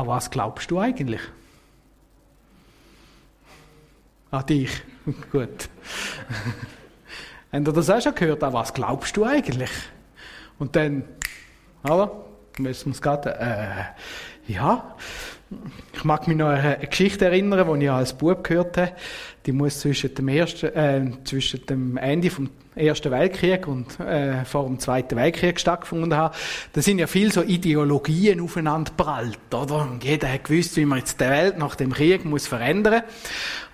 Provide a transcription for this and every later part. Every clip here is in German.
an was glaubst du eigentlich? An dich. Gut. Habt ihr das auch schon gehört? An was glaubst du eigentlich? Und dann, oder? Müssen wir es gerade, äh, ja. Ich mag mich noch an eine Geschichte erinnern, die ich als Bub gehört habe. Die muss zwischen dem, ersten, äh, zwischen dem Ende vom Ersten Weltkrieg und äh, vor dem Zweiten Weltkrieg stattgefunden haben. Da sind ja viel so Ideologien aufeinander prallt, oder? Und jeder hat gewusst, wie man jetzt die Welt nach dem Krieg muss verändern.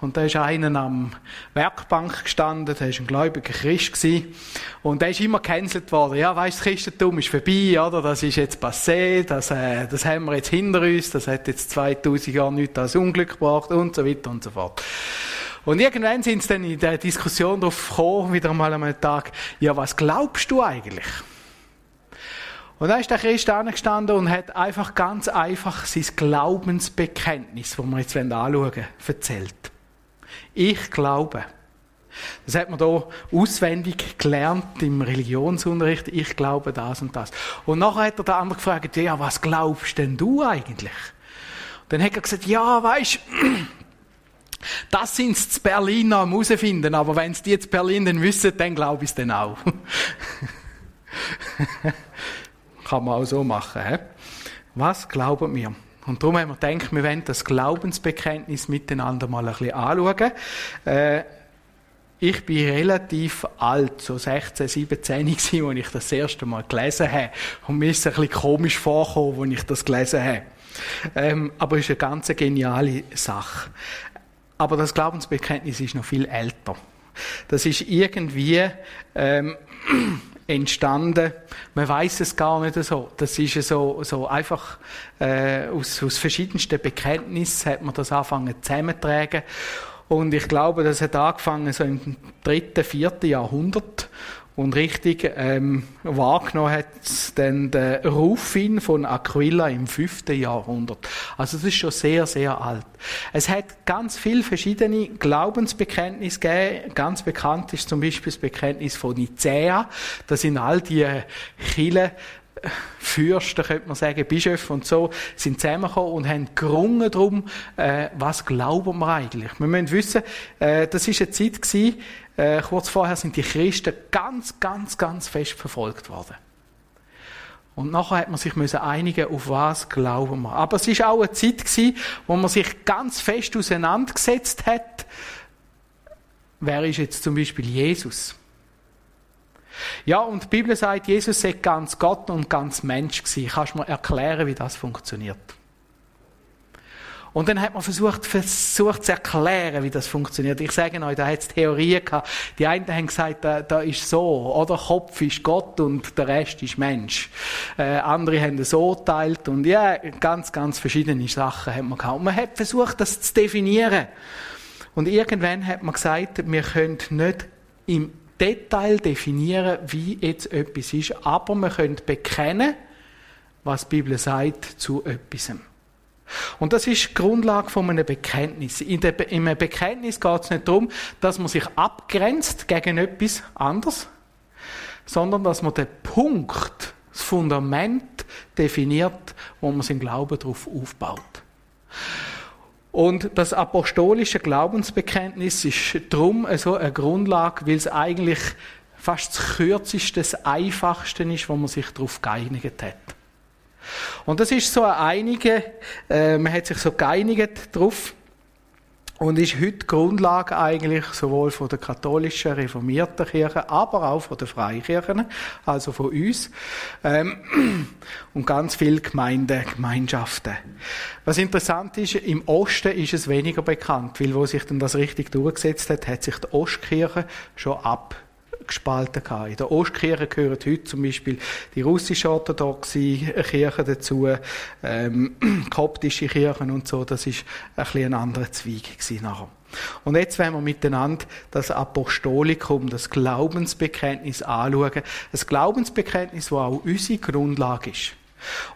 Und da ist einer am Werkbank gestanden, der ist ein gläubiger Christ gewesen. Und der ist immer gecancelt worden. Ja, weißt, das Christentum ist vorbei, oder? Das ist jetzt passé, das, äh, das haben wir jetzt hinter uns, das hat jetzt 2000 Jahre nichts als Unglück gebracht und so weiter und so fort. Und irgendwann sind sie dann in der Diskussion darauf gekommen, wieder einmal Tag, ja, was glaubst du eigentlich? Und dann ist der Christ angestanden und hat einfach ganz einfach sein Glaubensbekenntnis, das wir jetzt anschauen wollen, erzählt. Ich glaube. Das hat man hier auswendig gelernt im Religionsunterricht. Ich glaube das und das. Und nachher hat er der andere gefragt, ja, was glaubst denn du eigentlich? Und dann hat er gesagt, ja, weißt, das sind sie Berlin am herausfinden, aber wenn sie die jetzt Berlin dann wissen, dann glaube ich es dann auch. Kann man auch so machen. He? Was glauben wir? Und darum haben wir gedacht, wir wollen das Glaubensbekenntnis miteinander mal ein bisschen anschauen. Äh, ich bin relativ alt, so 16, 17 gewesen, als ich das erste Mal gelesen habe. Und mir ist es ein bisschen komisch vorgekommen, als ich das gelesen habe. Ähm, aber es ist eine ganz geniale Sache. Aber das Glaubensbekenntnis ist noch viel älter. Das ist irgendwie ähm, entstanden. Man weiß es gar nicht so. Das ist so, so einfach äh, aus, aus verschiedensten Bekenntnissen hat man das angefangen zusammenzutragen. Und ich glaube, das hat angefangen so im dritten, vierten Jahrhundert und richtig ähm, wahrgenommen hat dann der Rufin von Aquila im fünften Jahrhundert. Also das ist schon sehr, sehr alt. Es hat ganz viele verschiedene Glaubensbekenntnisse gegeben. Ganz bekannt ist zum Beispiel das Bekenntnis von Nicäa. Das sind all die Chile Fürsten, könnte man sagen, Bischöfe und so, sind zusammengekommen und haben gerungen darum, äh, was glauben wir eigentlich. Wir müssen wissen, äh, das ist eine Zeit gewesen, äh, kurz vorher sind die Christen ganz, ganz, ganz fest verfolgt worden. Und nachher hat man sich müssen einigen, auf was glauben wir. Aber es ist auch eine Zeit gewesen, wo man sich ganz fest auseinandergesetzt hat. Wer ist jetzt zum Beispiel Jesus? Ja, und die Bibel sagt, Jesus sei ganz Gott und ganz Mensch gewesen. Kannst du mir erklären, wie das funktioniert? Und dann hat man versucht, versucht zu erklären, wie das funktioniert. Ich sage euch, da hat es Theorien gehabt. Die einen haben gesagt, da, da ist so, oder Kopf ist Gott und der Rest ist Mensch. Äh, andere haben es so geteilt und ja, ganz, ganz verschiedene Sachen hat man gehabt. Und man hat versucht, das zu definieren. Und irgendwann hat man gesagt, wir können nicht im Detail definieren, wie jetzt etwas ist, aber wir können bekennen, was die Bibel sagt zu etwas. Und das ist die Grundlage von einem Bekenntnis. In, einem Bekenntnis geht es nicht darum, dass man sich abgrenzt gegen etwas anderes, sondern dass man den Punkt, das Fundament definiert, wo man seinen Glauben darauf aufbaut. Und das apostolische Glaubensbekenntnis ist darum so eine Grundlage, weil es eigentlich fast das kürzeste, das einfachste ist, wo man sich darauf geeinigt hat. Und das ist so eine einige, äh, man hat sich so geeinigt darauf und ist heute Grundlage eigentlich sowohl von der katholischen reformierten Kirche, aber auch von der Freikirchen, also von uns ähm, und ganz viele Gemeinden, Gemeinschaften. Was interessant ist, im Osten ist es weniger bekannt, weil wo sich dann das richtig durchgesetzt hat, hat sich die Ostkirche schon ab gespalten gehabt. In der Ostkirche gehören heute zum Beispiel die russische orthodoxe Kirche dazu, ähm, koptische Kirchen und so. Das ist ein bisschen ein anderer Zweig nachher. Und jetzt werden wir miteinander das Apostolikum, das Glaubensbekenntnis anschauen. Das Glaubensbekenntnis, das auch unsere Grundlage ist.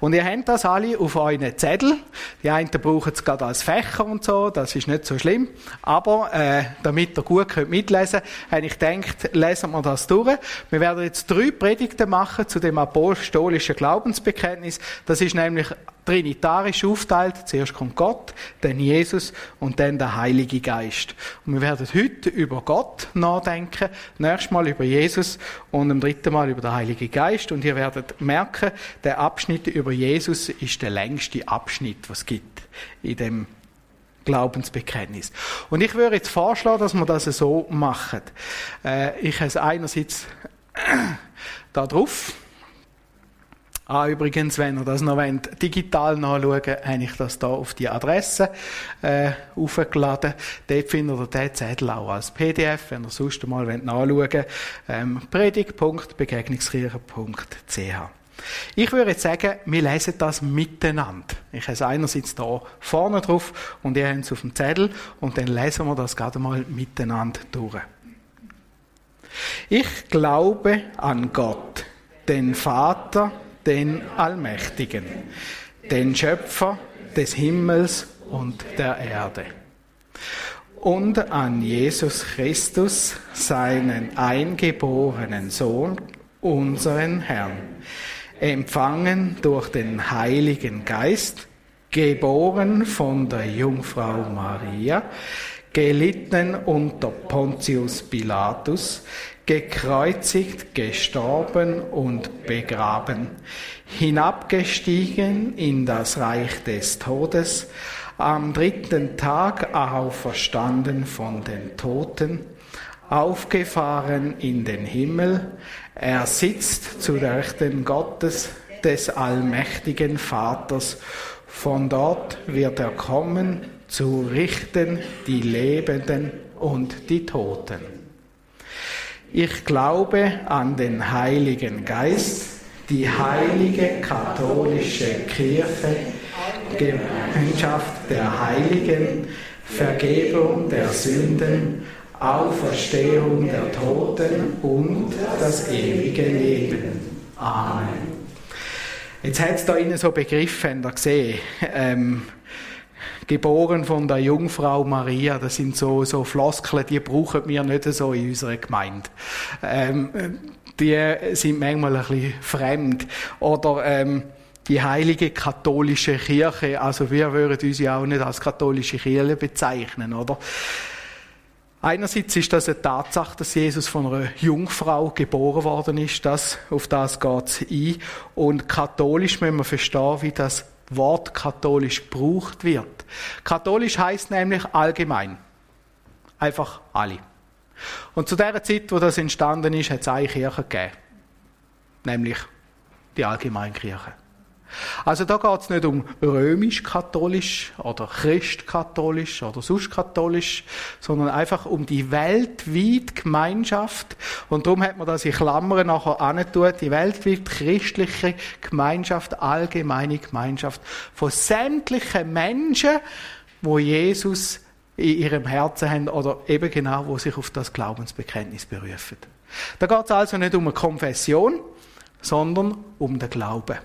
Und ihr habt das alle auf euren Zettel. Die einen brauchen es gerade als Fächer und so, das ist nicht so schlimm. Aber äh, damit ihr gut könnt mitlesen könnt, habe ich gedacht, lesen wir das durch. Wir werden jetzt drei Predigten machen zu dem apostolischen Glaubensbekenntnis. Das ist nämlich trinitarisch aufteilt. Zuerst kommt Gott, dann Jesus und dann der Heilige Geist. Und wir werden heute über Gott nachdenken, nächstes Mal über Jesus und am dritten Mal über den Heiligen Geist. Und ihr werdet merken, der Abschnitt über Jesus ist der längste Abschnitt, was es gibt in dem Glaubensbekenntnis. Und ich würde jetzt vorschlagen, dass wir das so machen. Äh, ich habe es einerseits da drauf. Ah, übrigens, wenn ihr das noch wollt, digital nachschauen habe ich das da auf die Adresse äh, aufgeladen. Dort findet ihr den Zettel auch als PDF, wenn ihr sonst mal nachschauen wollt. Ähm, predigt.begegnungskirche.ch ich würde jetzt sagen, wir lesen das miteinander. Ich habe es einerseits da vorne drauf und ihr habt es auf dem Zettel und dann lesen wir das gerade mal miteinander durch. Ich glaube an Gott, den Vater, den Allmächtigen, den Schöpfer des Himmels und der Erde. Und an Jesus Christus, seinen eingeborenen Sohn, unseren Herrn empfangen durch den Heiligen Geist, geboren von der Jungfrau Maria, gelitten unter Pontius Pilatus, gekreuzigt, gestorben und begraben, hinabgestiegen in das Reich des Todes, am dritten Tag auferstanden von den Toten, aufgefahren in den Himmel, er sitzt zu Rechten Gottes, des allmächtigen Vaters. Von dort wird er kommen, zu richten die Lebenden und die Toten. Ich glaube an den Heiligen Geist, die heilige katholische Kirche, Gemeinschaft der Heiligen, Vergebung der Sünden, Auferstehung der Toten und das ewige Leben. Amen. Jetzt hat es da innen so Begriffe, gesehen. Ähm, geboren von der Jungfrau Maria, das sind so, so Floskeln, die brauchen wir nicht so in unserer Gemeinde. Ähm, die sind manchmal ein bisschen fremd. Oder, ähm, die heilige katholische Kirche, also wir würden uns ja auch nicht als katholische Kirche bezeichnen, oder? Einerseits ist das eine Tatsache, dass Jesus von einer Jungfrau geboren worden ist. Das, auf das geht es ein. Und katholisch müssen wir verstehen, wie das Wort katholisch gebraucht wird. Katholisch heißt nämlich allgemein. Einfach alle. Und zu der Zeit, wo das entstanden ist, hat es eine Kirche gegeben. Nämlich die Allgemeinkirche. Also da geht es nicht um römisch-katholisch oder christkatholisch oder sonst katholisch, sondern einfach um die weltweite Gemeinschaft. Und darum hat man das in Klammern nachher angetun, die weltweit christliche Gemeinschaft, allgemeine Gemeinschaft von sämtlichen Menschen, wo Jesus in ihrem Herzen haben oder eben genau, wo sich auf das Glaubensbekenntnis berufen. Da geht es also nicht um eine Konfession, sondern um den Glauben.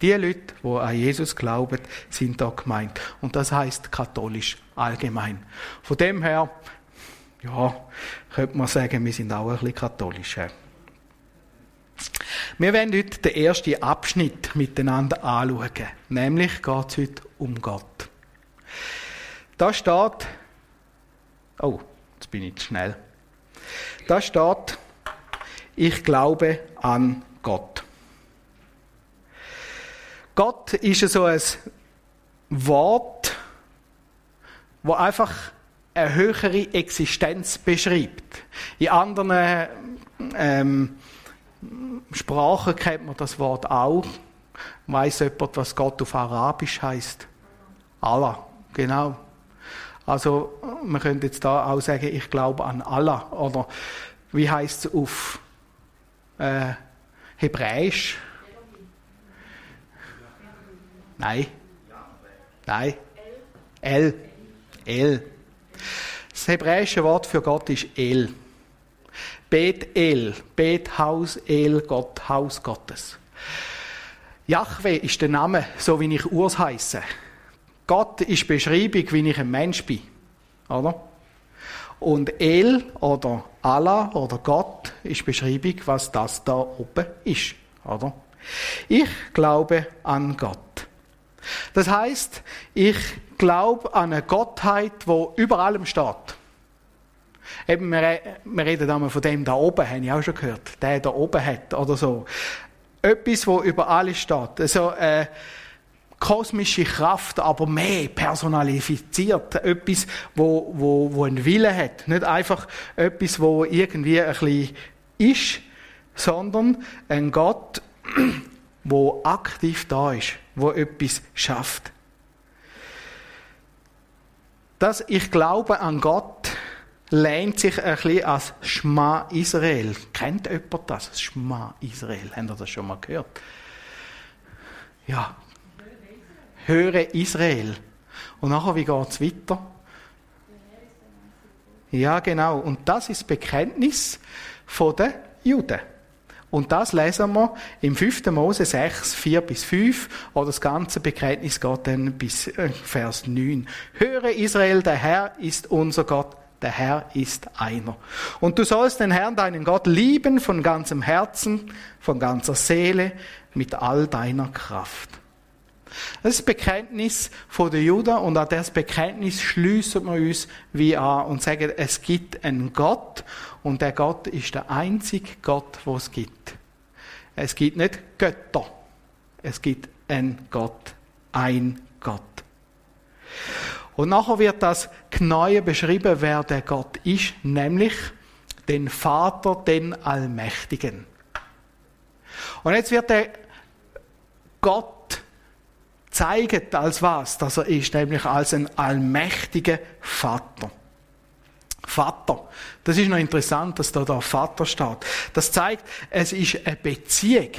Die Leute, die an Jesus glauben, sind da gemeint. Und das heißt katholisch allgemein. Von dem her, ja, könnte man sagen, wir sind auch ein bisschen katholisch. Wir werden heute den ersten Abschnitt miteinander anschauen. Nämlich geht es heute um Gott. Da steht, oh, jetzt bin ich zu schnell. Da steht, ich glaube an Gott. Gott ist so ein Wort, wo einfach eine höhere Existenz beschreibt. In anderen ähm, Sprachen kennt man das Wort auch. Weiß jemand, was Gott auf Arabisch heißt? Allah, genau. Also man könnte jetzt da auch sagen, ich glaube an Allah. Oder wie heißt es auf äh, Hebräisch? Nein. Nein. El. El. Das hebräische Wort für Gott ist El. Bet El. Bet Haus El, Gott, Haus Gottes. Yahweh ist der Name, so wie ich Urs heiße. Gott ist Beschreibung, wie ich ein Mensch bin. Oder? Und El oder Allah oder Gott ist Beschreibung, was das da oben ist. Oder? Ich glaube an Gott. Das heißt, ich glaube an eine Gottheit, wo über allem steht. Eben, wir, wir reden einmal von dem da oben, habe ich auch schon gehört. Der da oben hat oder so. Etwas, wo über alles steht. Also, äh, kosmische Kraft, aber mehr personalifiziert. Etwas, wo, wo, wo einen Willen hat. Nicht einfach etwas, wo irgendwie ein bisschen ist, sondern ein Gott, wo aktiv da ist, wo etwas schafft. Das Ich glaube an Gott lehnt sich ein bisschen als Schma Israel. Kennt jemand das? Schma Israel. Habt ihr das schon mal gehört? Ja. Höre Israel. Und nachher, wie geht es weiter? Ja, genau. Und das ist Bekenntnis der Juden. Und das lesen wir im 5. Mose 6, 4 bis 5, oder das ganze Bekenntnis geht dann bis äh, Vers 9. Höre Israel, der Herr ist unser Gott, der Herr ist einer. Und du sollst den Herrn, deinen Gott, lieben von ganzem Herzen, von ganzer Seele, mit all deiner Kraft. Das ist das Bekenntnis der Juden und an das Bekenntnis schließen wir uns wie an und sagen, es gibt einen Gott und der Gott ist der einzige Gott, wo es gibt. Es gibt nicht Götter, es gibt einen Gott, ein Gott. Und nachher wird das Neue beschrieben, wer der Gott ist, nämlich den Vater, den Allmächtigen. Und jetzt wird der Gott zeigt als was, dass er ist, nämlich als ein allmächtiger Vater. Vater. Das ist noch interessant, dass da da Vater steht. Das zeigt, es ist eine Beziehung.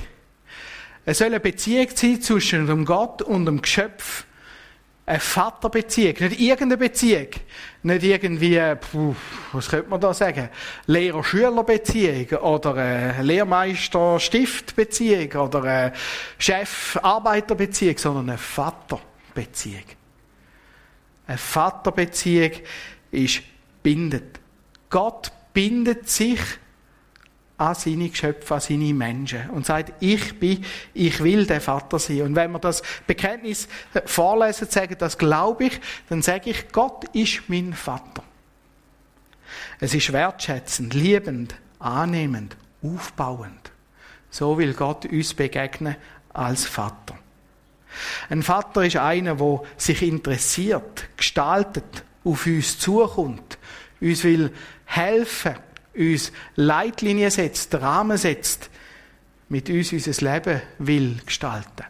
Es soll eine Beziehung sein zwischen dem Gott und dem Geschöpf eine Vaterbeziehung, nicht irgendeine Beziehung, nicht irgendwie, puh, was könnte man da sagen, Lehrer-Schüler-Beziehung oder eine Lehrmeister-Stift-Beziehung oder eine Chef-Arbeiter-Beziehung, sondern eine Vaterbeziehung. Eine Vaterbeziehung ist bindet. Gott bindet sich an seine Geschöpfe, an seine Menschen und sagt, ich bin, ich will der Vater sein. Und wenn wir das Bekenntnis vorlesen, sagen, das glaube ich, dann sage ich, Gott ist mein Vater. Es ist wertschätzend, liebend, annehmend, aufbauend. So will Gott uns begegnen als Vater. Ein Vater ist einer, der sich interessiert, gestaltet, auf uns zukommt, uns will helfen, uns Leitlinien setzt, Rahmen setzt, mit uns unser Leben will gestalten.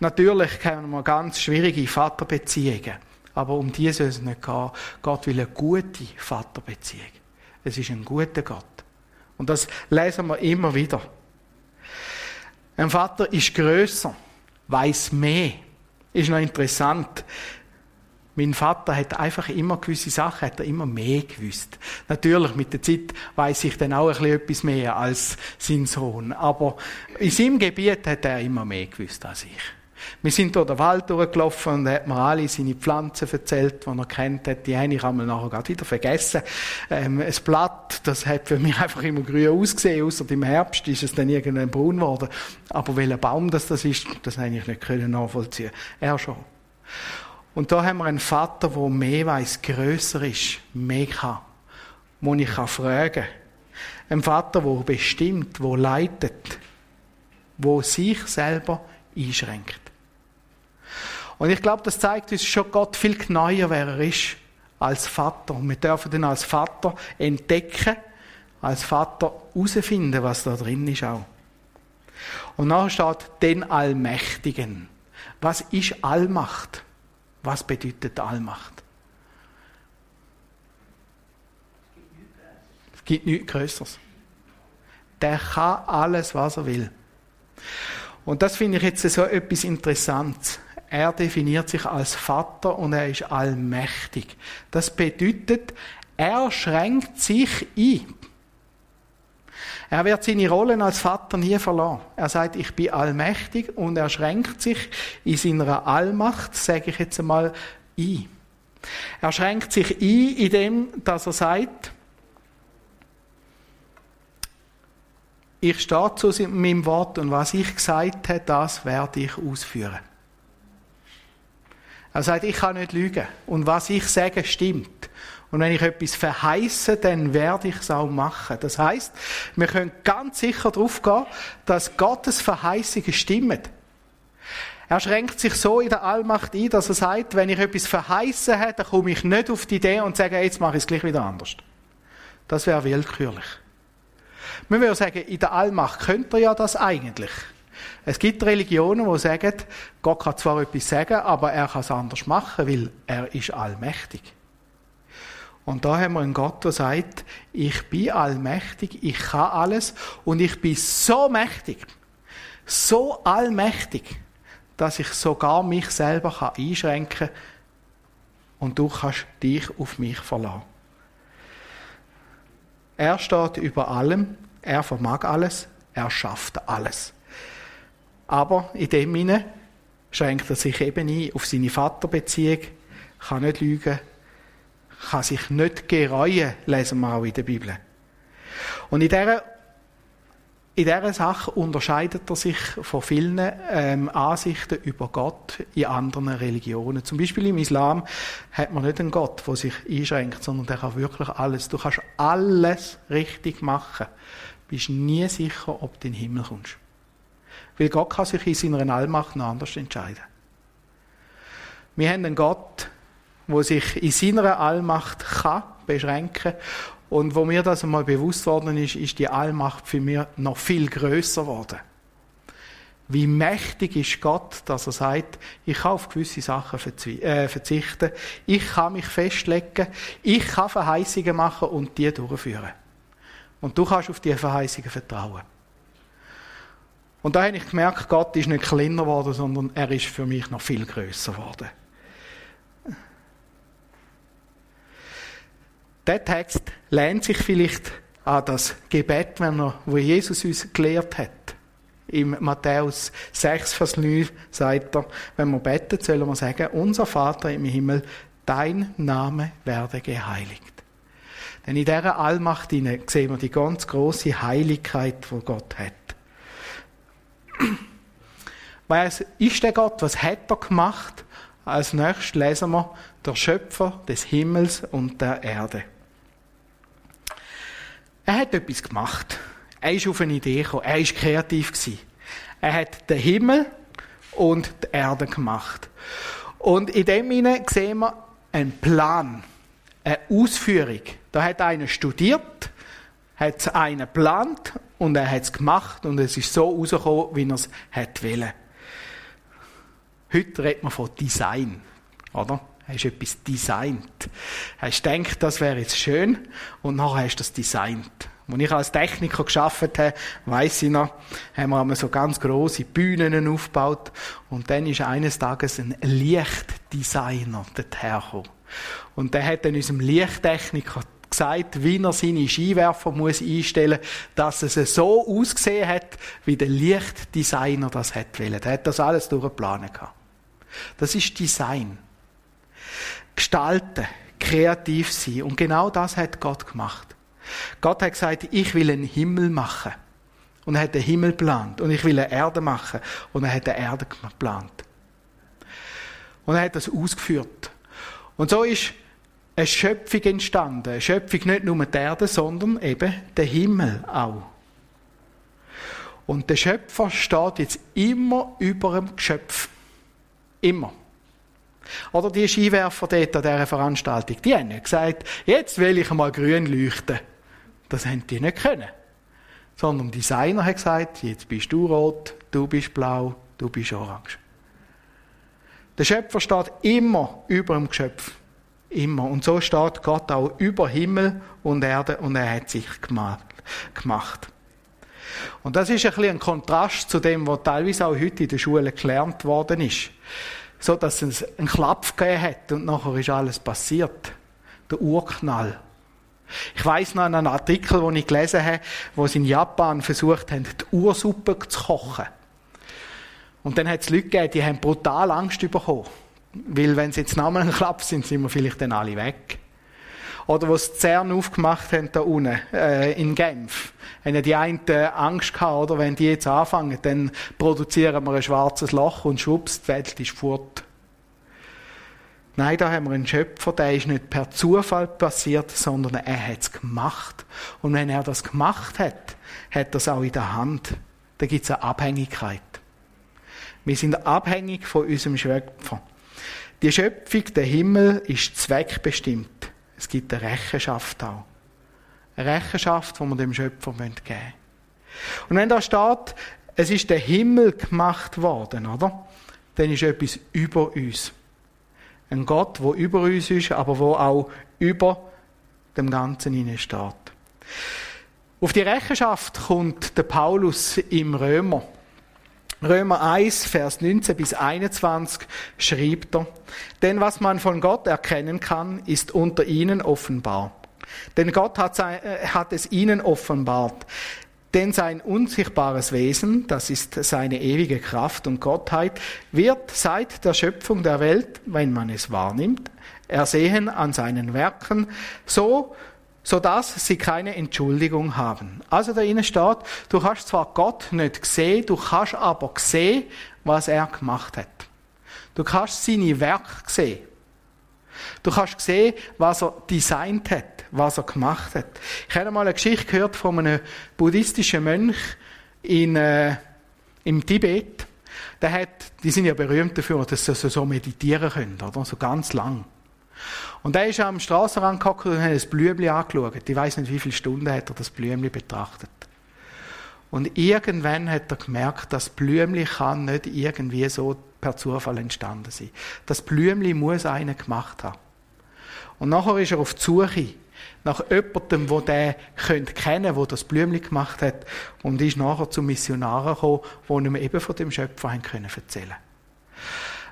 Natürlich kennen wir ganz schwierige Vaterbeziehungen, aber um die soll es nicht gehen. Gott will eine gute Vaterbeziehung. Es ist ein guter Gott. Und das lesen wir immer wieder. Ein Vater ist größer, weiß mehr. Ist noch interessant. Mein Vater hat einfach immer gewisse Sachen, hat er immer mehr gewusst. Natürlich, mit der Zeit weiß ich dann auch ein bisschen etwas mehr als sein Sohn. Aber in seinem Gebiet hat er immer mehr gewusst als ich. Wir sind durch den Wald durchgelaufen und er hat mir alle seine Pflanzen erzählt, die er kennt hat. Die eine kann man nachher gerade wieder vergessen. Ähm, ein Blatt, das hat für mich einfach immer grün ausgesehen, außer im Herbst ist es dann irgendwann braun geworden. Aber welcher Baum das, das ist, das habe ich nicht nachvollziehen Er schon. Und da haben wir einen Vater, der mehr weiß, grösser ist, mehr kann, wo ich kann fragen kann. Ein Vater, der bestimmt, der leitet, wo sich selber einschränkt. Und ich glaube, das zeigt uns schon Gott viel neuer, wer er ist, als Vater. Und wir dürfen ihn als Vater entdecken, als Vater herausfinden, was da drin ist auch. Und nachher steht den Allmächtigen. Was ist Allmacht? Was bedeutet Allmacht? Es gibt nichts Größeres. Der kann alles, was er will. Und das finde ich jetzt so etwas Interessantes. Er definiert sich als Vater und er ist allmächtig. Das bedeutet, er schränkt sich ein. Er wird seine Rolle als Vater nie verloren. Er sagt, ich bin allmächtig und er schränkt sich in seiner Allmacht, sage ich jetzt einmal, ein. Er schränkt sich ein, indem dass er sagt, ich stehe zu meinem Wort und was ich gesagt habe, das werde ich ausführen. Er sagt, ich kann nicht lügen. Und was ich sage, stimmt. Und wenn ich etwas verheiße, dann werde ich es auch machen. Das heißt, wir können ganz sicher darauf gehen, dass Gottes Verheißungen stimmen. Er schränkt sich so in der Allmacht ein, dass er sagt, wenn ich etwas verheißen habe, dann komme ich nicht auf die Idee und sage, jetzt mache ich es gleich wieder anders. Das wäre willkürlich. Man würde sagen, in der Allmacht könnte er ja das eigentlich. Es gibt Religionen, die sagen, Gott kann zwar etwas sagen, aber er kann es anders machen, weil er ist allmächtig. Und da haben wir einen Gott, der sagt, ich bin allmächtig, ich kann alles und ich bin so mächtig, so allmächtig, dass ich sogar mich selber einschränken kann und du kannst dich auf mich verlassen. Er steht über allem, er vermag alles, er schafft alles. Aber in dem Sinne schränkt er sich eben ein auf seine Vaterbeziehung, kann nicht lügen, kann sich nicht gereuen, lesen wir auch in der Bibel. Und in dieser, in dieser Sache unterscheidet er sich von vielen ähm, Ansichten über Gott in anderen Religionen. Zum Beispiel im Islam hat man nicht einen Gott, der sich einschränkt, sondern der kann wirklich alles. Du kannst alles richtig machen. Bist nie sicher, ob du in den Himmel kommst. Weil Gott kann sich in seiner Allmacht noch anders entscheiden. Wir haben einen Gott, wo sich in seiner Allmacht kann beschränken und wo mir das einmal bewusst worden ist, ist die Allmacht für mich noch viel größer geworden. Wie mächtig ist Gott, dass er sagt, ich kann auf gewisse Sachen äh, verzichten, ich kann mich festlegen, ich kann Verheißungen machen und die durchführen. Und du kannst auf diese Verheißungen vertrauen. Und da habe ich gemerkt, Gott ist nicht kleiner geworden, sondern er ist für mich noch viel größer geworden. Der Text lehnt sich vielleicht an das Gebet, wenn wo Jesus uns gelehrt hat. Im Matthäus 6, Vers 9 sagt er, wenn wir beten, sollen wir sagen, unser Vater im Himmel, dein Name werde geheiligt. Denn in dieser Allmacht sehen wir die ganz große Heiligkeit, die Gott hat. Was ist der Gott? Was hat er gemacht? Als nächstes lesen wir der Schöpfer des Himmels und der Erde. Er hat etwas gemacht. Er ist auf eine Idee gekommen. Er ist kreativ gewesen. Er hat den Himmel und die Erde gemacht. Und in dem Sinne sehen wir einen Plan, eine Ausführung. Da hat einer studiert, hat einen geplant und er hat es gemacht und es ist so rausgekommen, wie er es wollen. Heute redet man von Design, oder? Hast etwas designt. Hast gedacht, das wäre jetzt schön und nachher hast du das designt. Als ich als Techniker geschafft habe, weiss ich noch, haben wir so ganz große Bühnen aufgebaut und dann ist eines Tages ein Lichtdesigner dorthin Und der hat dann unserem Lichttechniker gesagt, wie er seine Skiwerfer muss einstellen muss, dass es so ausgesehen hat, wie der Lichtdesigner das hat. Der hat das alles durchgeplant Das ist Design gestalten, kreativ sein. Und genau das hat Gott gemacht. Gott hat gesagt, ich will einen Himmel machen. Und er hat den Himmel geplant. Und ich will eine Erde machen. Und er hat eine Erde geplant. Und er hat das ausgeführt. Und so ist eine Schöpfung entstanden. Eine Schöpfung nicht nur der Erde, sondern eben der Himmel auch. Und der Schöpfer steht jetzt immer über dem Geschöpf. Immer. Oder die Skiwerfer dort an dieser Veranstaltung, die haben nicht gesagt, jetzt will ich mal grün leuchten. Das haben die nicht können. Sondern der Designer hat gesagt, jetzt bist du rot, du bist blau, du bist orange. Der Schöpfer steht immer über dem Geschöpf. Immer. Und so steht Gott auch über Himmel und Erde und er hat sich gemacht. Und das ist ein bisschen ein Kontrast zu dem, was teilweise auch heute in der Schule gelernt worden ist so dass es einen Klapp gegeben hat und nachher ist alles passiert. Der Urknall. Ich weiß noch einen Artikel, den ich gelesen habe, wo sie in Japan versucht haben, die Ursuppe zu kochen. Und dann hat es Leute gegeben, die haben brutal Angst bekommen. Weil wenn sie jetzt nochmal einen Klapp sind, sind wir vielleicht dann alle weg. Oder was die CERN aufgemacht haben da unten, äh, in Genf. Haben die einen Angst gehabt, oder? Wenn die jetzt anfangen, dann produzieren wir ein schwarzes Loch und schwupps, die Welt ist fort. Nein, da haben wir einen Schöpfer, der ist nicht per Zufall passiert, sondern er hat es gemacht. Und wenn er das gemacht hat, hat er auch in der Hand. Da gibt es eine Abhängigkeit. Wir sind abhängig von unserem Schöpfer. Die Schöpfung, der Himmel, ist zweckbestimmt. Es gibt eine Rechenschaft auch. Eine Rechenschaft, die wir dem Schöpfer geben müssen. Und wenn da steht, es ist der Himmel gemacht worden, oder? Dann ist etwas über uns. Ein Gott, der über uns ist, aber wo auch über dem Ganzen hinein steht. Auf die Rechenschaft kommt der Paulus im Römer. Römer 1, Vers 19 bis 21 schreibt er, denn was man von Gott erkennen kann, ist unter ihnen offenbar. Denn Gott hat, äh, hat es ihnen offenbart. Denn sein unsichtbares Wesen, das ist seine ewige Kraft und Gottheit, wird seit der Schöpfung der Welt, wenn man es wahrnimmt, ersehen an seinen Werken, so, so dass sie keine Entschuldigung haben. Also da innen steht, du hast zwar Gott nicht gesehen, du kannst aber sehen, was er gemacht hat. Du kannst seine Werke sehen. Du kannst sehen, was er designt hat was er gemacht hat. Ich habe mal eine Geschichte gehört von einem buddhistischen Mönch in, äh, im Tibet. Der hat, die sind ja berühmt dafür, dass sie so meditieren können, oder? So ganz lang. Und er ist am Strassenrand gehockt und hat das Blümchen angeschaut. Ich weiß nicht, wie viele Stunden hat er das Blümchen betrachtet. Und irgendwann hat er gemerkt, das Blümchen kann nicht irgendwie so per Zufall entstanden sein. Das Blümchen muss einer gemacht haben. Und nachher ist er auf die Suche nach jemandem, der den kennen der das Blümchen gemacht hat und ist nachher zum Missionaren gekommen, die ihm eben von dem Schöpfer haben können erzählen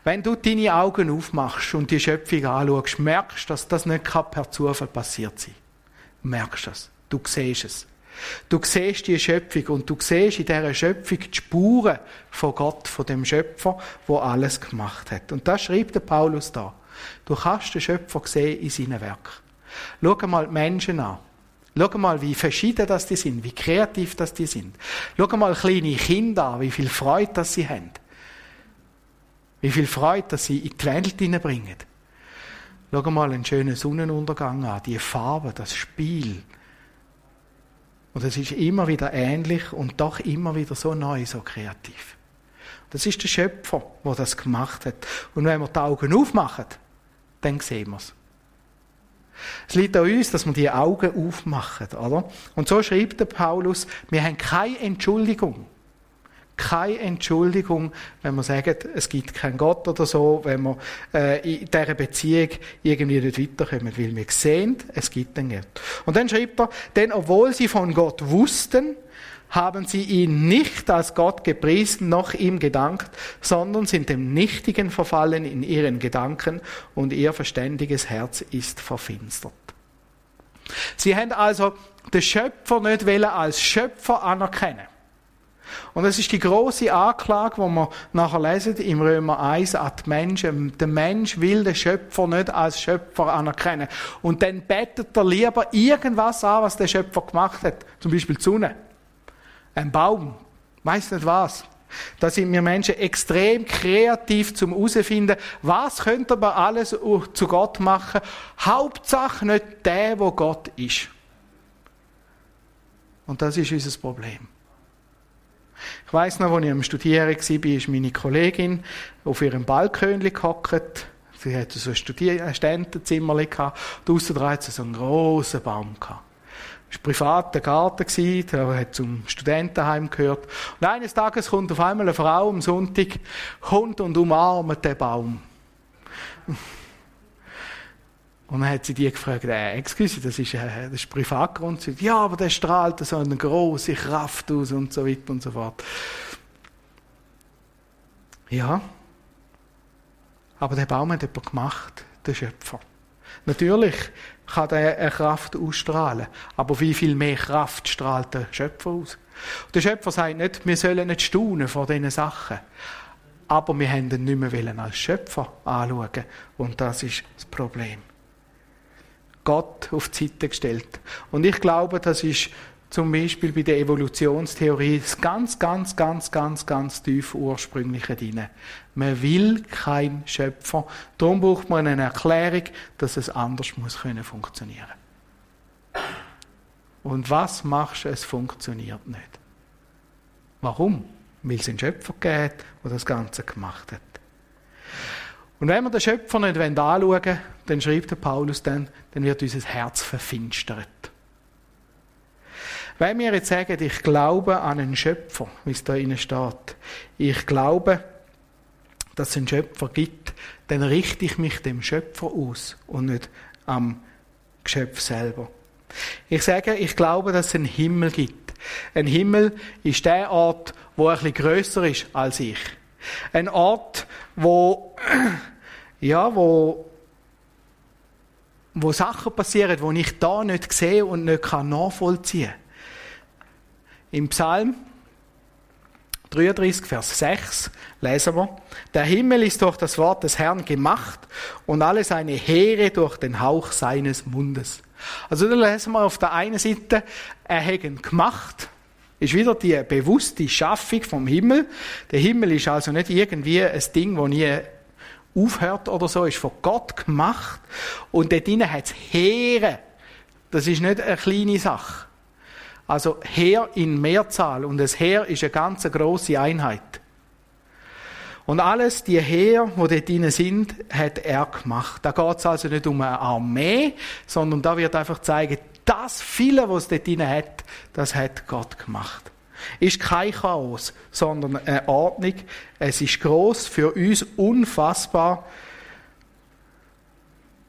Wenn du deine Augen aufmachst und die Schöpfung anschaust, merkst du, dass das nicht per Zufall passiert sein Merkst du das. Du siehst es. Du siehst die Schöpfung und du siehst in dieser Schöpfung die Spuren von Gott, von dem Schöpfer, wo alles gemacht hat. Und das schreibt der Paulus da. Du kannst den Schöpfer sehen in seinen Werken. Schau mal die Menschen an. Schau mal, wie verschieden das die sind, wie kreativ das die sind. Schau mal kleine Kinder an, wie viel Freude das sie haben. Wie viel Freude, dass sie in die Welt hineinbringen. Schau mal einen schönen Sonnenuntergang an, die Farbe, das Spiel. Und es ist immer wieder ähnlich und doch immer wieder so neu, so kreativ. Das ist der Schöpfer, der das gemacht hat. Und wenn wir die Augen aufmachen, dann sehen wir es. Es liegt an uns, dass wir die Augen aufmachen, oder? Und so schreibt der Paulus, wir haben keine Entschuldigung. Keine Entschuldigung, wenn wir sagen, es gibt keinen Gott oder so, wenn wir äh, in dieser Beziehung irgendwie nicht weiterkommen, weil wir sehen, es gibt einen Gott. Und dann schreibt er, denn obwohl sie von Gott wussten, haben sie ihn nicht als Gott gepriesen, noch ihm gedankt, sondern sind dem Nichtigen verfallen in ihren Gedanken und ihr verständiges Herz ist verfinstert. Sie haben also den Schöpfer nicht als Schöpfer anerkennen. Und das ist die große Anklage, die wir nachher lesen im Römer 1 an die Menschen. Der Mensch will den Schöpfer nicht als Schöpfer anerkennen. Und dann betet er lieber irgendwas an, was der Schöpfer gemacht hat. Zum Beispiel die Sonne ein Baum, weiß nicht was. Da sind wir Menschen extrem kreativ zum herausfinden, was könnte man alles zu Gott machen. Hauptsache nicht der, wo Gott ist. Und das ist unser Problem. Ich weiß noch, als ich am Studieren war, ist meine Kollegin auf ihrem Balkon gehockt. Sie hatte so ein Ständenzimmer gehabt. Und aussen hatte sie so einen grossen Baum gehabt war privater Garten, der hat zum Studentenheim gehört. Und eines Tages kommt auf einmal eine Frau am Sonntag, kommt und umarmt den Baum. Und dann hat sie die gefragt, äh, excuse, das ist, äh, das ist Privatgrund. Ja, aber der strahlt so eine große Kraft aus und so weiter und so fort. Ja, aber der Baum hat jemand gemacht, der Schöpfer. Natürlich kann er eine Kraft ausstrahlen. Aber wie viel mehr Kraft strahlt der Schöpfer aus? Der Schöpfer sagt nicht, wir sollen nicht staunen vor diesen Sachen. Aber wir haben ihn nicht mehr als Schöpfer anschauen. Und das ist das Problem. Gott auf die Seite gestellt. Und ich glaube, das ist zum Beispiel bei der Evolutionstheorie das ganz, ganz, ganz, ganz, ganz tief ursprüngliche drin. Man will keinen Schöpfer. Darum braucht man eine Erklärung, dass es anders muss können funktionieren. Und was machst du? Es funktioniert nicht. Warum? Weil es einen Schöpfer gibt, der das Ganze gemacht hat. Und wenn wir den Schöpfer nicht anschauen wollen, dann schreibt der Paulus dann, dann wird unser Herz verfinstert. Wenn wir jetzt sagen, ich glaube an einen Schöpfer, wie es da innen steht, ich glaube, dass es einen Schöpfer gibt, dann richte ich mich dem Schöpfer aus und nicht am Geschöpf selber. Ich sage, ich glaube, dass es einen Himmel gibt. Ein Himmel ist der Ort, wo ein bisschen grösser ist als ich. Ein Ort, wo, ja, wo, wo Sachen passieren, die ich da nicht sehe und nicht nachvollziehen kann. Im Psalm 33, Vers 6 lesen wir, der Himmel ist durch das Wort des Herrn gemacht und alle seine Heere durch den Hauch seines Mundes. Also da lesen wir auf der einen Seite, er hat ihn gemacht, ist wieder die bewusste Schaffung vom Himmel. Der Himmel ist also nicht irgendwie ein Ding, das nie aufhört oder so, ist von Gott gemacht und dort drinnen hat es Heere. Das ist nicht eine kleine Sache. Also Heer in Mehrzahl und das Heer ist eine ganz große Einheit. Und alles, die Heer, die dort drin sind, hat er gemacht. Da geht es also nicht um eine Armee, sondern da wird einfach zeigen, das viele, was es dort drin hat, das hat Gott gemacht. Ist kein Chaos, sondern eine Ordnung. Es ist groß für uns unfassbar.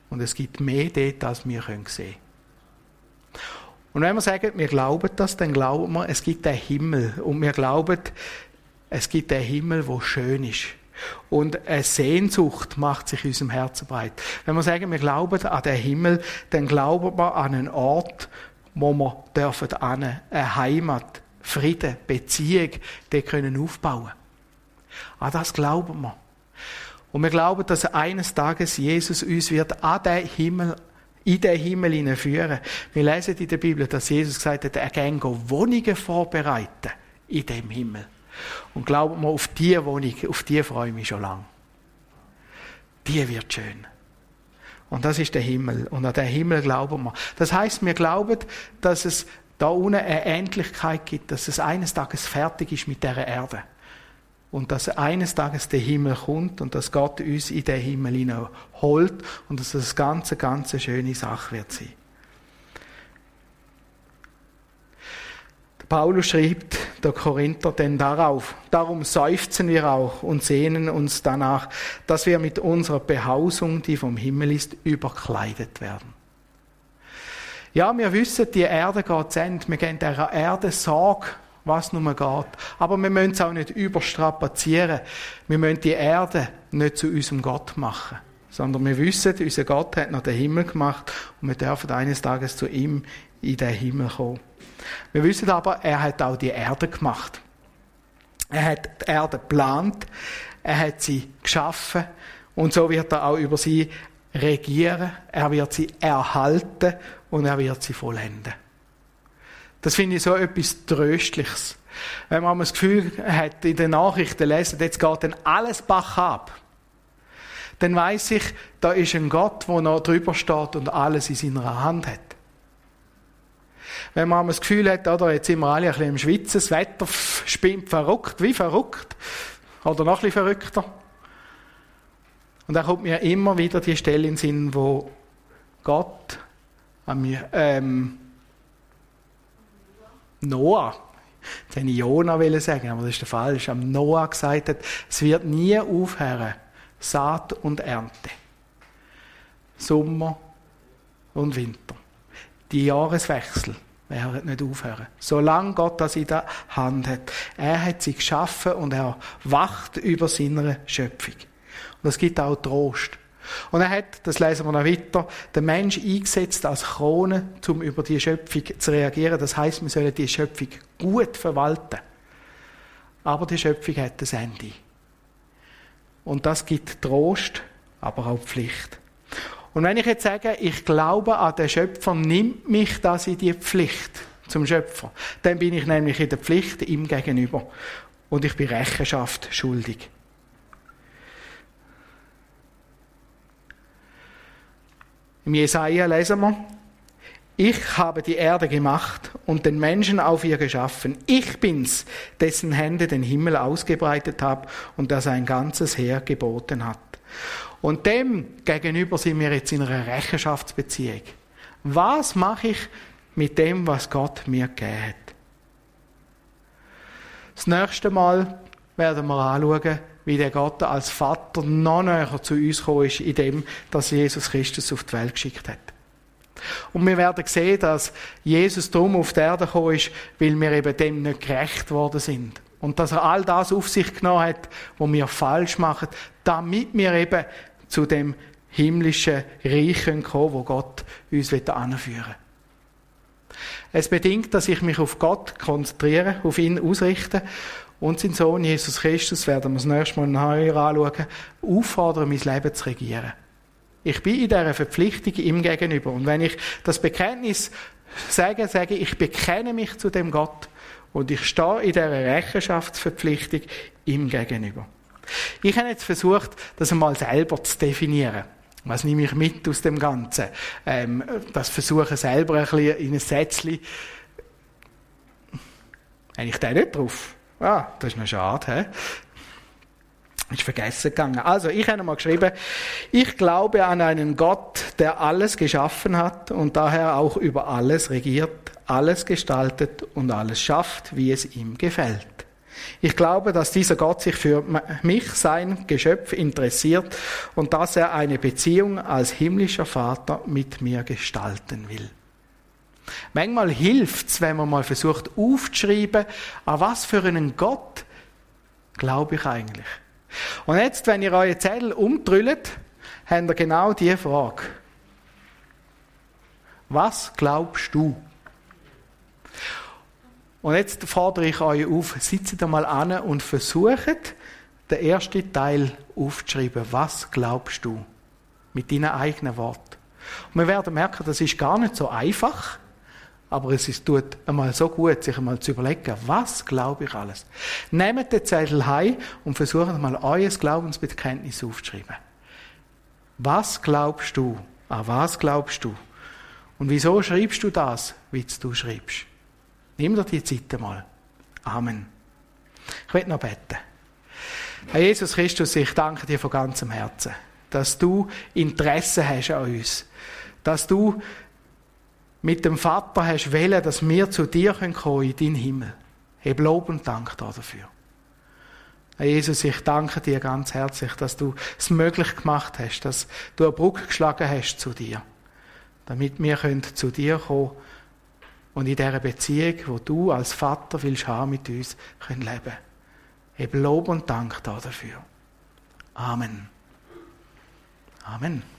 Und es gibt mehr dort, als wir sehen können. Und wenn wir sagen, wir glauben das, dann glauben wir, es gibt einen Himmel. Und wir glauben, es gibt einen Himmel, wo schön ist. Und eine Sehnsucht macht sich in unserem Herzen breit. Wenn wir sagen, wir glauben an den Himmel, dann glauben wir an einen Ort, wo wir dürfen eine Heimat, Frieden, Beziehung, die können aufbauen. An das glauben wir. Und wir glauben, dass eines Tages Jesus uns wird an den Himmel in den Himmel hineinführen. Wir lesen in der Bibel, dass Jesus gesagt hat, er kann Wohnungen vorbereiten in dem Himmel. Und glaubt mir, auf diese Wohnung, auf die freue ich mich schon lange. Die wird schön. Und das ist der Himmel. Und an den Himmel glauben wir. Das heißt, wir glauben, dass es da unten eine Endlichkeit gibt, dass es eines Tages fertig ist mit der Erde und dass eines Tages der Himmel kommt und dass Gott uns in den Himmel holt und dass das ganze, ganz schöne Sache wird sein. Paulus schreibt der Korinther denn darauf, darum seufzen wir auch und sehnen uns danach, dass wir mit unserer Behausung, die vom Himmel ist, überkleidet werden. Ja, wir wissen, die Erde geht zu Ende. Wir geben der Erde Sorge was nur geht. Aber wir müssen es auch nicht überstrapazieren. Wir müssen die Erde nicht zu unserem Gott machen. Sondern wir wissen, unser Gott hat noch den Himmel gemacht und wir dürfen eines Tages zu ihm in den Himmel kommen. Wir wissen aber, er hat auch die Erde gemacht. Er hat die Erde geplant, er hat sie geschaffen und so wird er auch über sie regieren, er wird sie erhalten und er wird sie vollenden. Das finde ich so etwas Tröstliches. Wenn man das Gefühl hat, in den Nachrichten lesen, jetzt geht dann alles Bach ab, dann weiß ich, da ist ein Gott, der noch drüber steht und alles in seiner Hand hat. Wenn man das Gefühl hat, oder, jetzt sind wir alle ein bisschen im Schwitzen, das Wetter spinnt verrückt, wie verrückt, oder noch ein bisschen verrückter. Und dann kommt mir immer wieder die Stelle in den Sinn, wo Gott an mir, ähm, Noah, jetzt hätte ich Jona sagen, aber das ist der falsch, am Noah gesagt hat, es wird nie aufhören, Saat und Ernte. Sommer und Winter. Die Jahreswechsel werden nicht aufhören. Solange Gott das in der Hand hat. Er hat sie geschaffen und er wacht über seine Schöpfung. Und das gibt auch Trost. Und er hat, das lesen wir noch weiter, den Mensch eingesetzt als Krone, um über die Schöpfung zu reagieren. Das heißt, wir sollen die Schöpfung gut verwalten. Aber die Schöpfung hat ein Ende. Und das gibt Trost, aber auch Pflicht. Und wenn ich jetzt sage, ich glaube an den Schöpfer, nimmt mich das in die Pflicht, zum Schöpfer. Dann bin ich nämlich in der Pflicht ihm gegenüber. Und ich bin Rechenschaft schuldig. Im Jesaja lesen wir, ich habe die Erde gemacht und den Menschen auf ihr geschaffen. Ich bin's, dessen Hände den Himmel ausgebreitet haben und der sein ganzes Heer geboten hat. Und dem gegenüber sind wir jetzt in einer Rechenschaftsbeziehung. Was mache ich mit dem, was Gott mir gegeben hat? Das nächste Mal werden wir anschauen, wie der Gott als Vater noch näher zu uns gekommen ist, in dem, dass Jesus Christus auf die Welt geschickt hat. Und wir werden sehen, dass Jesus drum auf die Erde gekommen ist, weil wir eben dem nicht gerecht worden sind. Und dass er all das auf sich genommen hat, was wir falsch machen, damit wir eben zu dem himmlischen Reich kommen können, wo Gott uns anführen will. Es bedingt, dass ich mich auf Gott konzentriere, auf ihn ausrichte und seinen Sohn Jesus Christus, werden wir das nächste Mal nachher anschauen, auffordern, mein Leben zu regieren. Ich bin in dieser Verpflichtung ihm gegenüber. Und wenn ich das Bekenntnis sage, sage ich, ich bekenne mich zu dem Gott und ich stehe in dieser Rechenschaftsverpflichtung ihm gegenüber. Ich habe jetzt versucht, das einmal selber zu definieren. Was nehme ich mit aus dem Ganzen? Ähm, das versuche selber ein bisschen in ein Sätzchen. Habe ich da nicht drauf? Ah, das ist noch schade. He? Ist vergessen gegangen. Also, ich habe mal geschrieben, ich glaube an einen Gott, der alles geschaffen hat und daher auch über alles regiert, alles gestaltet und alles schafft, wie es ihm gefällt. Ich glaube, dass dieser Gott sich für mich, sein Geschöpf, interessiert und dass er eine Beziehung als himmlischer Vater mit mir gestalten will. Manchmal hilft es, wenn man mal versucht aufzuschreiben, an was für einen Gott glaube ich eigentlich. Und jetzt, wenn ihr eure Zettel umdrüllt, habt ihr genau diese Frage. Was glaubst du? Und jetzt fordere ich euch auf, sitzt mal an und versucht, den ersten Teil aufzuschreiben. Was glaubst du? Mit deinen eigenen Worten. Und wir werden merken, das ist gar nicht so einfach, aber es ist, tut einmal so gut, sich einmal zu überlegen, was glaube ich alles. Nehmt den Zettel heim und versucht mal euer Glaubensbekenntnis aufzuschreiben. Was glaubst du? An was glaubst du? Und wieso schreibst du das, wie du schreibst? Nimm dir die Zeit einmal. Amen. Ich will noch beten. Herr Jesus Christus, ich danke dir von ganzem Herzen, dass du Interesse hast an uns, dass du mit dem Vater hast wählen, dass wir zu dir kommen können in deinen Himmel. Heb Lob und Dank dafür. Jesus, ich danke dir ganz herzlich, dass du es möglich gemacht hast, dass du eine Brücke geschlagen hast zu dir, damit wir können zu dir kommen und in dieser Beziehung, wo du als Vater willst haben mit uns, können leben. Heb Lob und Dank dafür. Amen. Amen.